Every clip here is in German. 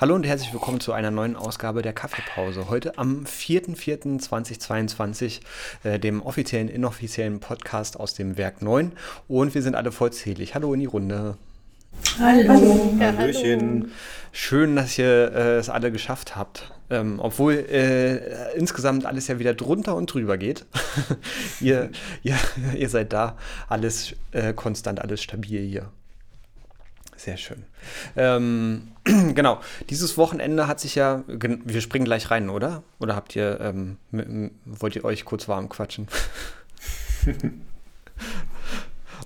Hallo und herzlich willkommen zu einer neuen Ausgabe der Kaffeepause. Heute am 4.4.2022, äh, dem offiziellen, inoffiziellen Podcast aus dem Werk 9. Und wir sind alle vollzählig. Hallo in die Runde. Hallo. Ja, Hallöchen. Schön, dass ihr äh, es alle geschafft habt. Ähm, obwohl äh, insgesamt alles ja wieder drunter und drüber geht. ihr, ihr, ihr seid da, alles äh, konstant, alles stabil hier. Sehr schön. Ähm, genau, dieses Wochenende hat sich ja, wir springen gleich rein, oder? Oder habt ihr, ähm, wollt ihr euch kurz warm quatschen?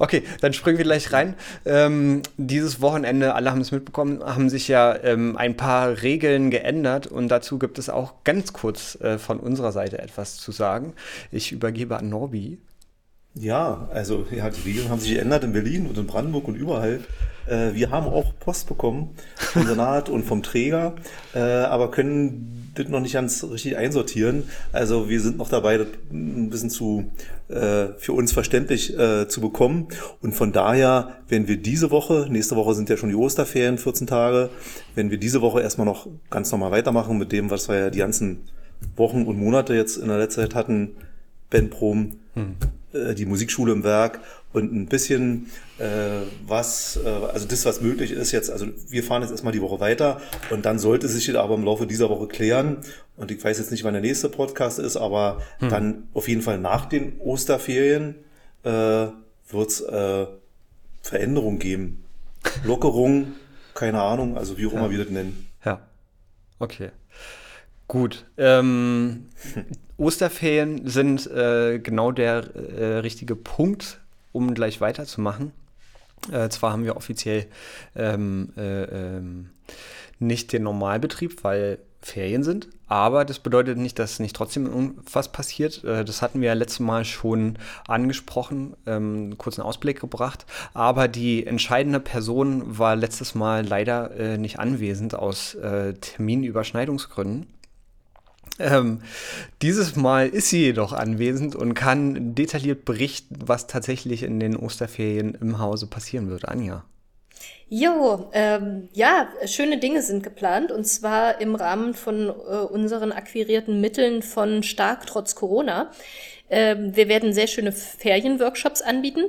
Okay, dann springen wir gleich rein. Ähm, dieses Wochenende, alle haben es mitbekommen, haben sich ja ähm, ein paar Regeln geändert und dazu gibt es auch ganz kurz äh, von unserer Seite etwas zu sagen. Ich übergebe an Norbi. Ja, also ja, die Regeln haben sich geändert in Berlin und in Brandenburg und überall. Äh, wir haben auch Post bekommen vom Senat und vom Träger, äh, aber können das noch nicht ganz richtig einsortieren. Also wir sind noch dabei, das ein bisschen zu äh, für uns verständlich äh, zu bekommen. Und von daher, wenn wir diese Woche, nächste Woche sind ja schon die Osterferien, 14 Tage, wenn wir diese Woche erstmal noch ganz normal weitermachen mit dem, was wir ja die ganzen Wochen und Monate jetzt in der letzten Zeit hatten, Bandproben, hm. Äh, die Musikschule im Werk und ein bisschen äh, was, äh, also das, was möglich ist jetzt, also wir fahren jetzt erstmal die Woche weiter und dann sollte sich aber im Laufe dieser Woche klären und ich weiß jetzt nicht, wann der nächste Podcast ist, aber hm. dann auf jeden Fall nach den Osterferien äh, wird es äh, Veränderungen geben. Lockerung, keine Ahnung, also wie auch ja. immer wir das nennen. Ja, okay. Gut. Ähm, Osterferien sind äh, genau der äh, richtige Punkt, um gleich weiterzumachen. Äh, zwar haben wir offiziell ähm, äh, ähm, nicht den Normalbetrieb, weil Ferien sind, aber das bedeutet nicht, dass nicht trotzdem was passiert. Äh, das hatten wir ja letztes Mal schon angesprochen, ähm, kurzen Ausblick gebracht. Aber die entscheidende Person war letztes Mal leider äh, nicht anwesend aus äh, Terminüberschneidungsgründen. Ähm, dieses Mal ist sie jedoch anwesend und kann detailliert berichten, was tatsächlich in den Osterferien im Hause passieren wird. Anja. Jo, ähm, ja, schöne Dinge sind geplant und zwar im Rahmen von äh, unseren akquirierten Mitteln von Stark trotz Corona. Ähm, wir werden sehr schöne Ferienworkshops anbieten.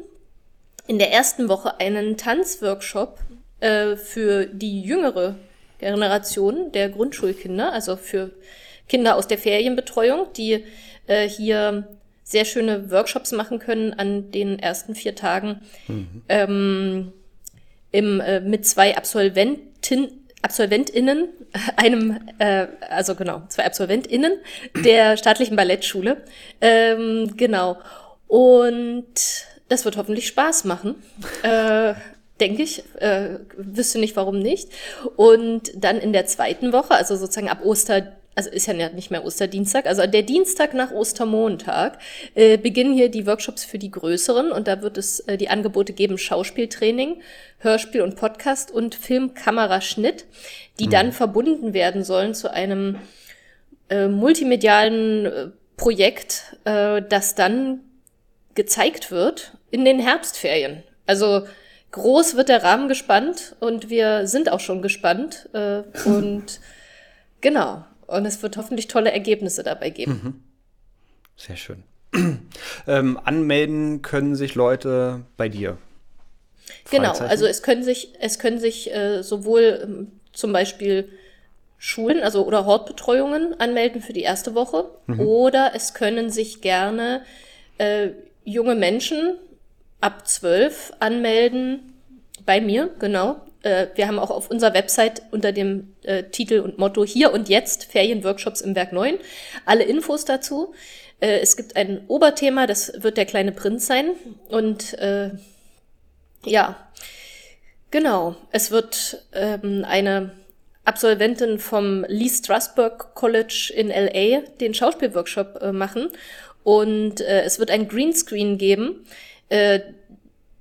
In der ersten Woche einen Tanzworkshop äh, für die jüngere Generation der Grundschulkinder, also für Kinder aus der Ferienbetreuung, die äh, hier sehr schöne Workshops machen können an den ersten vier Tagen mhm. ähm, im, äh, mit zwei Absolventen, AbsolventInnen, einem, äh, also genau, zwei AbsolventInnen der staatlichen Ballettschule. Ähm, genau. Und das wird hoffentlich Spaß machen. Äh, denke ich. Äh, wüsste nicht, warum nicht. Und dann in der zweiten Woche, also sozusagen ab Oster also ist ja nicht mehr Osterdienstag, also der Dienstag nach Ostermontag äh, beginnen hier die Workshops für die Größeren und da wird es äh, die Angebote geben Schauspieltraining, Hörspiel und Podcast und Filmkameraschnitt, die mhm. dann verbunden werden sollen zu einem äh, multimedialen äh, Projekt, äh, das dann gezeigt wird in den Herbstferien. Also groß wird der Rahmen gespannt und wir sind auch schon gespannt äh, und genau. Und es wird hoffentlich tolle Ergebnisse dabei geben. Mhm. Sehr schön. ähm, anmelden können sich Leute bei dir. Genau, also es können sich, es können sich äh, sowohl ähm, zum Beispiel Schulen, also oder Hortbetreuungen anmelden für die erste Woche, mhm. oder es können sich gerne äh, junge Menschen ab zwölf anmelden bei mir, genau, äh, wir haben auch auf unserer Website unter dem äh, Titel und Motto Hier und Jetzt Ferienworkshops im Werk 9 alle Infos dazu. Äh, es gibt ein Oberthema, das wird der kleine Prinz sein. Und äh, ja, genau, es wird ähm, eine Absolventin vom Lee Strasberg College in LA den Schauspielworkshop äh, machen. Und äh, es wird ein Greenscreen geben. Äh,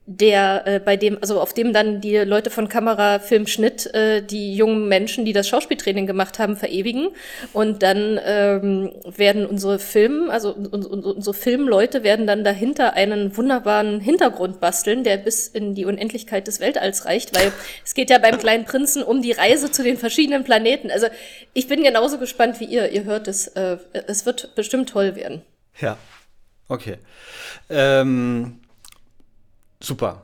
der äh, bei dem also auf dem dann die Leute von Kamera Film Schnitt äh, die jungen Menschen die das Schauspieltraining gemacht haben verewigen. Und dann ähm, werden unsere Film also un, un, unsere Filmleute werden dann dahinter einen wunderbaren Hintergrund basteln der bis in die Unendlichkeit des Weltalls reicht weil es geht ja beim kleinen Prinzen um die Reise zu den verschiedenen Planeten. Also ich bin genauso gespannt wie ihr. Ihr hört es äh, es wird bestimmt toll werden. Ja. Okay. Ähm Super.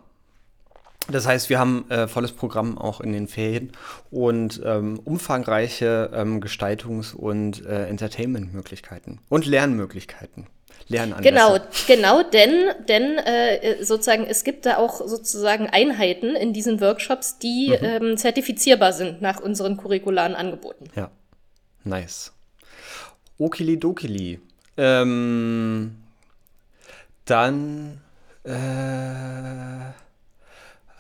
Das heißt, wir haben äh, volles Programm auch in den Ferien und ähm, umfangreiche ähm, Gestaltungs- und äh, Entertainment-Möglichkeiten und Lernmöglichkeiten. Lernanlässe. Genau, genau, denn, denn äh, sozusagen es gibt da auch sozusagen Einheiten in diesen Workshops, die mhm. ähm, zertifizierbar sind nach unseren curricularen Angeboten. Ja, nice. Okili-dokili. Ähm, dann äh,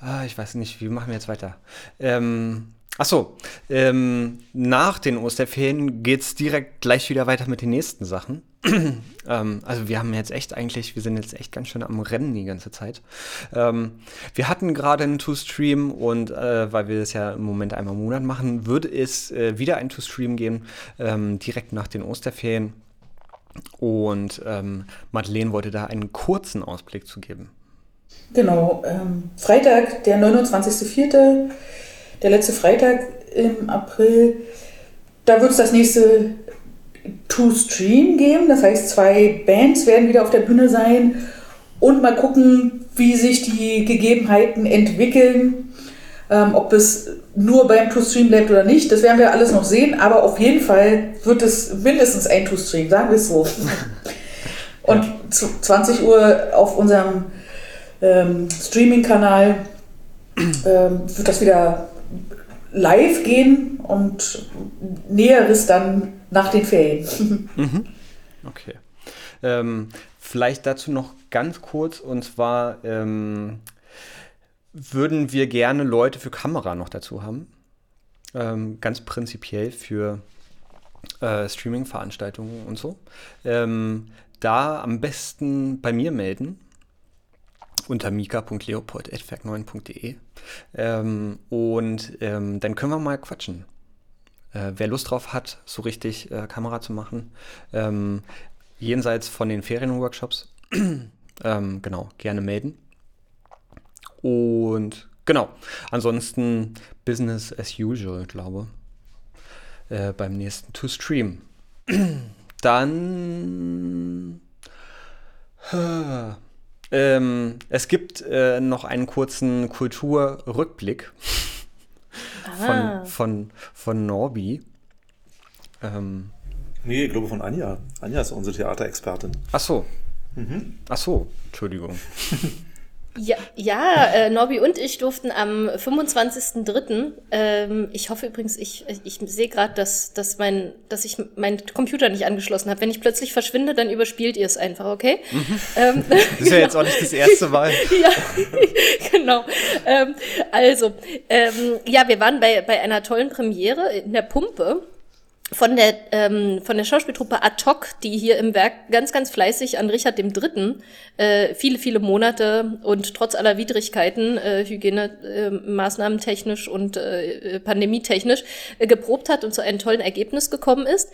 ah, ich weiß nicht, wie machen wir jetzt weiter? Ähm, ach so, ähm, nach den Osterferien geht es direkt gleich wieder weiter mit den nächsten Sachen. ähm, also wir haben jetzt echt eigentlich, wir sind jetzt echt ganz schön am Rennen die ganze Zeit. Ähm, wir hatten gerade einen To-Stream und äh, weil wir das ja im Moment einmal im Monat machen, würde es äh, wieder ein To-Stream geben, ähm, direkt nach den Osterferien. Und ähm, Madeleine wollte da einen kurzen Ausblick zu geben. Genau, ähm, Freitag, der 29.04., der letzte Freitag im April, da wird es das nächste Two-Stream geben. Das heißt, zwei Bands werden wieder auf der Bühne sein und mal gucken, wie sich die Gegebenheiten entwickeln. Ähm, ob es nur beim Two-Stream bleibt oder nicht, das werden wir alles noch sehen, aber auf jeden Fall wird es mindestens ein Two-Stream, sagen wir es so. Und ja. 20 Uhr auf unserem ähm, Streaming-Kanal ähm, wird das wieder live gehen und Näheres dann nach den Ferien. Mhm. Okay. Ähm, vielleicht dazu noch ganz kurz und zwar ähm, würden wir gerne Leute für Kamera noch dazu haben. Ähm, ganz prinzipiell für äh, Streaming-Veranstaltungen und so. Ähm, da am besten bei mir melden unter mika.leopold.werk9.de ähm, und ähm, dann können wir mal quatschen. Äh, wer Lust drauf hat, so richtig äh, Kamera zu machen, ähm, jenseits von den Ferienworkshops, ähm, genau, gerne melden. Und genau, ansonsten Business as usual, glaube äh, beim nächsten To Stream. Dann. Äh, ähm, es gibt äh, noch einen kurzen Kulturrückblick von, von, von Norbi. Ähm, nee, ich glaube von Anja. Anja ist unsere Theaterexpertin. Ach so. Mhm. Ach so, Entschuldigung. Ja, ja äh, Norbi und ich durften am 25.03. Ähm, ich hoffe übrigens, ich, ich sehe gerade, dass, dass, mein, dass ich meinen Computer nicht angeschlossen habe. Wenn ich plötzlich verschwinde, dann überspielt ihr es einfach, okay? Mhm. Ähm, das ist ja jetzt auch nicht das erste Mal. ja, genau. Ähm, also, ähm, ja, wir waren bei, bei einer tollen Premiere in der Pumpe von der, ähm, von der Schauspieltruppe Ad hoc, die hier im Werk ganz, ganz fleißig an Richard Dritten äh, viele, viele Monate und trotz aller Widrigkeiten, äh, Hygienemaßnahmen äh, technisch und äh, pandemietechnisch, äh, geprobt hat und zu einem tollen Ergebnis gekommen ist,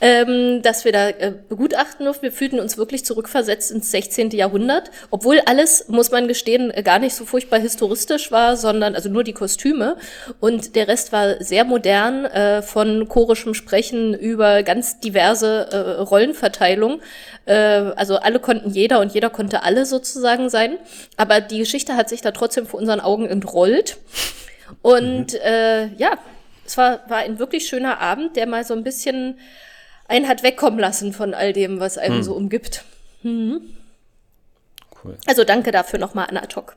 ähm, dass wir da äh, begutachten durften. Wir fühlten uns wirklich zurückversetzt ins 16. Jahrhundert, obwohl alles, muss man gestehen, gar nicht so furchtbar historistisch war, sondern also nur die Kostüme und der Rest war sehr modern äh, von chorischem Sprechen sprechen über ganz diverse äh, Rollenverteilung. Äh, also alle konnten jeder und jeder konnte alle sozusagen sein. Aber die Geschichte hat sich da trotzdem vor unseren Augen entrollt. Und mhm. äh, ja, es war, war ein wirklich schöner Abend, der mal so ein bisschen einen hat wegkommen lassen von all dem, was einem mhm. so umgibt. Mhm. Cool. Also danke dafür nochmal an Atok.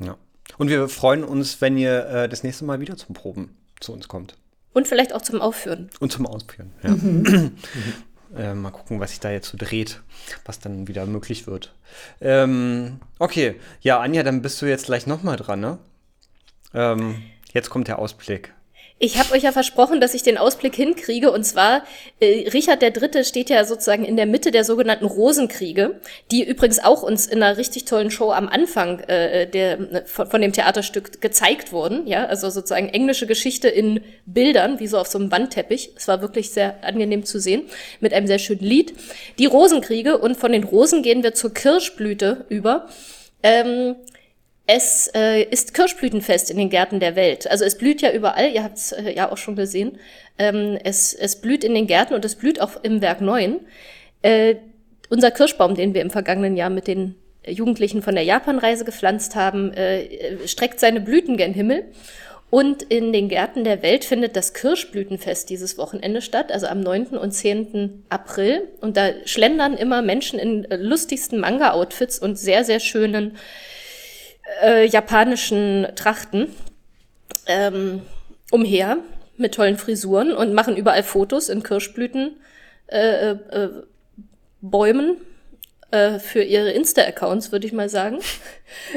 Ja. Und wir freuen uns, wenn ihr äh, das nächste Mal wieder zum Proben zu uns kommt. Und vielleicht auch zum Aufführen. Und zum Ausführen, ja. Mhm. äh, mal gucken, was sich da jetzt so dreht, was dann wieder möglich wird. Ähm, okay, ja, Anja, dann bist du jetzt gleich nochmal dran, ne? Ähm, jetzt kommt der Ausblick. Ich habe euch ja versprochen, dass ich den Ausblick hinkriege. Und zwar, äh, Richard der Dritte steht ja sozusagen in der Mitte der sogenannten Rosenkriege, die übrigens auch uns in einer richtig tollen Show am Anfang äh, der, von, von dem Theaterstück gezeigt wurden. Ja, also sozusagen englische Geschichte in Bildern, wie so auf so einem Wandteppich. Es war wirklich sehr angenehm zu sehen, mit einem sehr schönen Lied. Die Rosenkriege und von den Rosen gehen wir zur Kirschblüte über. Ähm, es äh, ist Kirschblütenfest in den Gärten der Welt. Also es blüht ja überall, ihr habt es äh, ja auch schon gesehen. Ähm, es, es blüht in den Gärten und es blüht auch im Werk 9. Äh, unser Kirschbaum, den wir im vergangenen Jahr mit den Jugendlichen von der Japanreise gepflanzt haben, äh, streckt seine Blüten gen Himmel. Und in den Gärten der Welt findet das Kirschblütenfest dieses Wochenende statt, also am 9. und 10. April. Und da schlendern immer Menschen in äh, lustigsten Manga-Outfits und sehr, sehr schönen äh, japanischen Trachten ähm, umher mit tollen Frisuren und machen überall Fotos in Kirschblüten. Äh, äh, Bäumen äh, für ihre Insta-Accounts, würde ich mal sagen.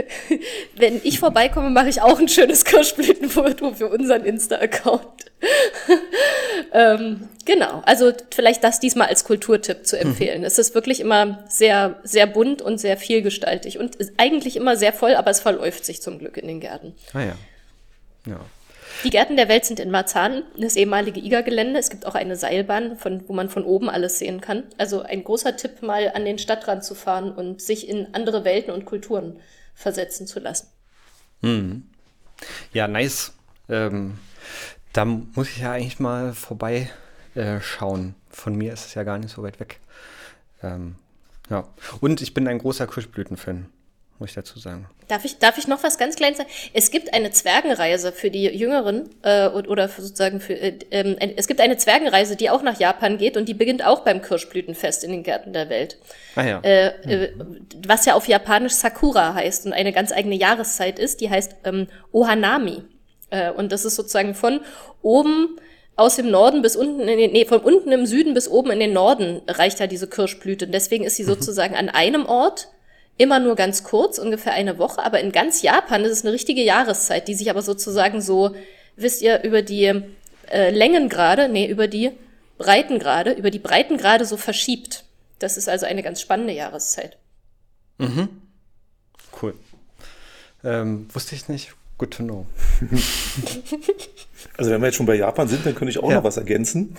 Wenn ich vorbeikomme, mache ich auch ein schönes Kirschblütenfoto für unseren Insta-Account. ähm, genau, also vielleicht das diesmal als Kulturtipp zu empfehlen. Mhm. Es ist wirklich immer sehr, sehr bunt und sehr vielgestaltig und eigentlich immer sehr voll, aber es verläuft sich zum Glück in den Gärten. Ah ja. Ja. Die Gärten der Welt sind in Marzahn, das ehemalige IGA-Gelände. Es gibt auch eine Seilbahn, von, wo man von oben alles sehen kann. Also ein großer Tipp, mal an den Stadtrand zu fahren und sich in andere Welten und Kulturen versetzen zu lassen. Hm. Ja, nice. Ähm, da muss ich ja eigentlich mal vorbei äh. Von mir ist es ja gar nicht so weit weg. Ähm, ja. Und ich bin ein großer Kirschblüten-Fan muss ich dazu sagen. Darf ich, darf ich noch was ganz Kleines sagen? Es gibt eine Zwergenreise für die Jüngeren äh, oder sozusagen für äh, äh, es gibt eine Zwergenreise, die auch nach Japan geht und die beginnt auch beim Kirschblütenfest in den Gärten der Welt. Ah ja. Mhm. Was ja auf Japanisch Sakura heißt und eine ganz eigene Jahreszeit ist, die heißt ähm, Ohanami. Äh, und das ist sozusagen von oben aus dem Norden bis unten in den, nee, von unten im Süden bis oben in den Norden reicht ja diese Kirschblüte. Und deswegen ist sie mhm. sozusagen an einem Ort immer nur ganz kurz, ungefähr eine Woche, aber in ganz Japan ist es eine richtige Jahreszeit, die sich aber sozusagen so, wisst ihr, über die äh, Längengrade, nee, über die Breitengrade, über die Breitengrade so verschiebt. Das ist also eine ganz spannende Jahreszeit. Mhm. Cool. Ähm, wusste ich nicht. Good to know. Also wenn wir jetzt schon bei Japan sind, dann könnte ich auch ja. noch was ergänzen.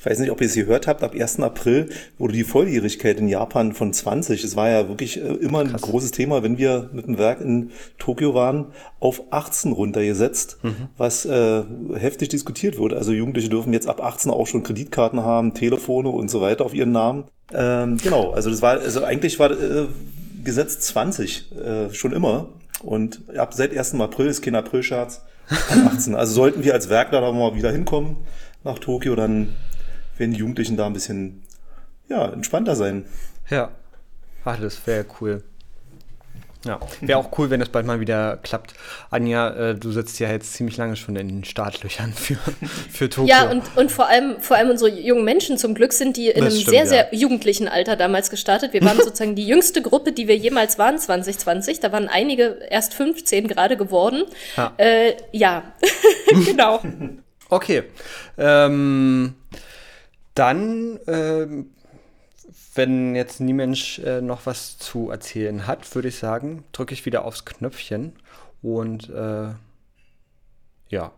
Ich weiß nicht, ob ihr es gehört habt, ab 1. April wurde die Volljährigkeit in Japan von 20. Es war ja wirklich äh, immer ein Krass. großes Thema, wenn wir mit dem Werk in Tokio waren, auf 18 runtergesetzt, mhm. was äh, heftig diskutiert wurde. Also Jugendliche dürfen jetzt ab 18 auch schon Kreditkarten haben, Telefone und so weiter auf ihren Namen. Ähm, genau, also das war, also eigentlich war äh, Gesetz 20 äh, schon immer. Und ab seit 1. April ist kein Aprilscherz. 18. Also sollten wir als Werkler da mal wieder hinkommen nach Tokio, dann werden die Jugendlichen da ein bisschen ja, entspannter sein. Ja. Ach, das wäre cool. Ja, wäre auch cool, wenn es bald mal wieder klappt. Anja, äh, du sitzt ja jetzt ziemlich lange schon in den Startlöchern für, für Tokio. Ja, und, und vor, allem, vor allem unsere jungen Menschen zum Glück sind die in das einem stimmt, sehr, sehr jugendlichen Alter damals gestartet. Wir waren sozusagen die jüngste Gruppe, die wir jemals waren, 2020. Da waren einige erst 15 gerade geworden. Ja, äh, ja. genau. Okay. Ähm, dann ähm, wenn jetzt niemand äh, noch was zu erzählen hat, würde ich sagen, drücke ich wieder aufs Knöpfchen und äh, ja.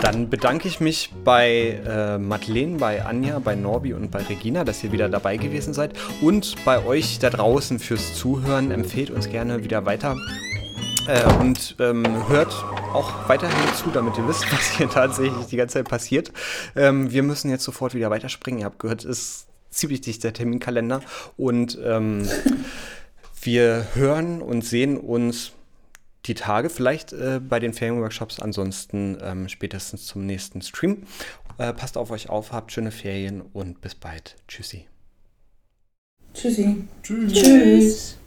Dann bedanke ich mich bei äh, Madeleine, bei Anja, bei Norbi und bei Regina, dass ihr wieder dabei gewesen seid. Und bei euch da draußen fürs Zuhören. Empfehlt uns gerne wieder weiter. Äh, und ähm, hört auch weiterhin zu, damit ihr wisst, was hier tatsächlich die ganze Zeit passiert. Ähm, wir müssen jetzt sofort wieder weiterspringen. Ihr habt gehört, es ziemlich dichter Terminkalender. Und ähm, wir hören und sehen uns die Tage vielleicht äh, bei den Ferienworkshops, ansonsten ähm, spätestens zum nächsten Stream. Äh, passt auf euch auf, habt schöne Ferien und bis bald. Tschüssi. Tschüssi. Tschüss. Tschüss.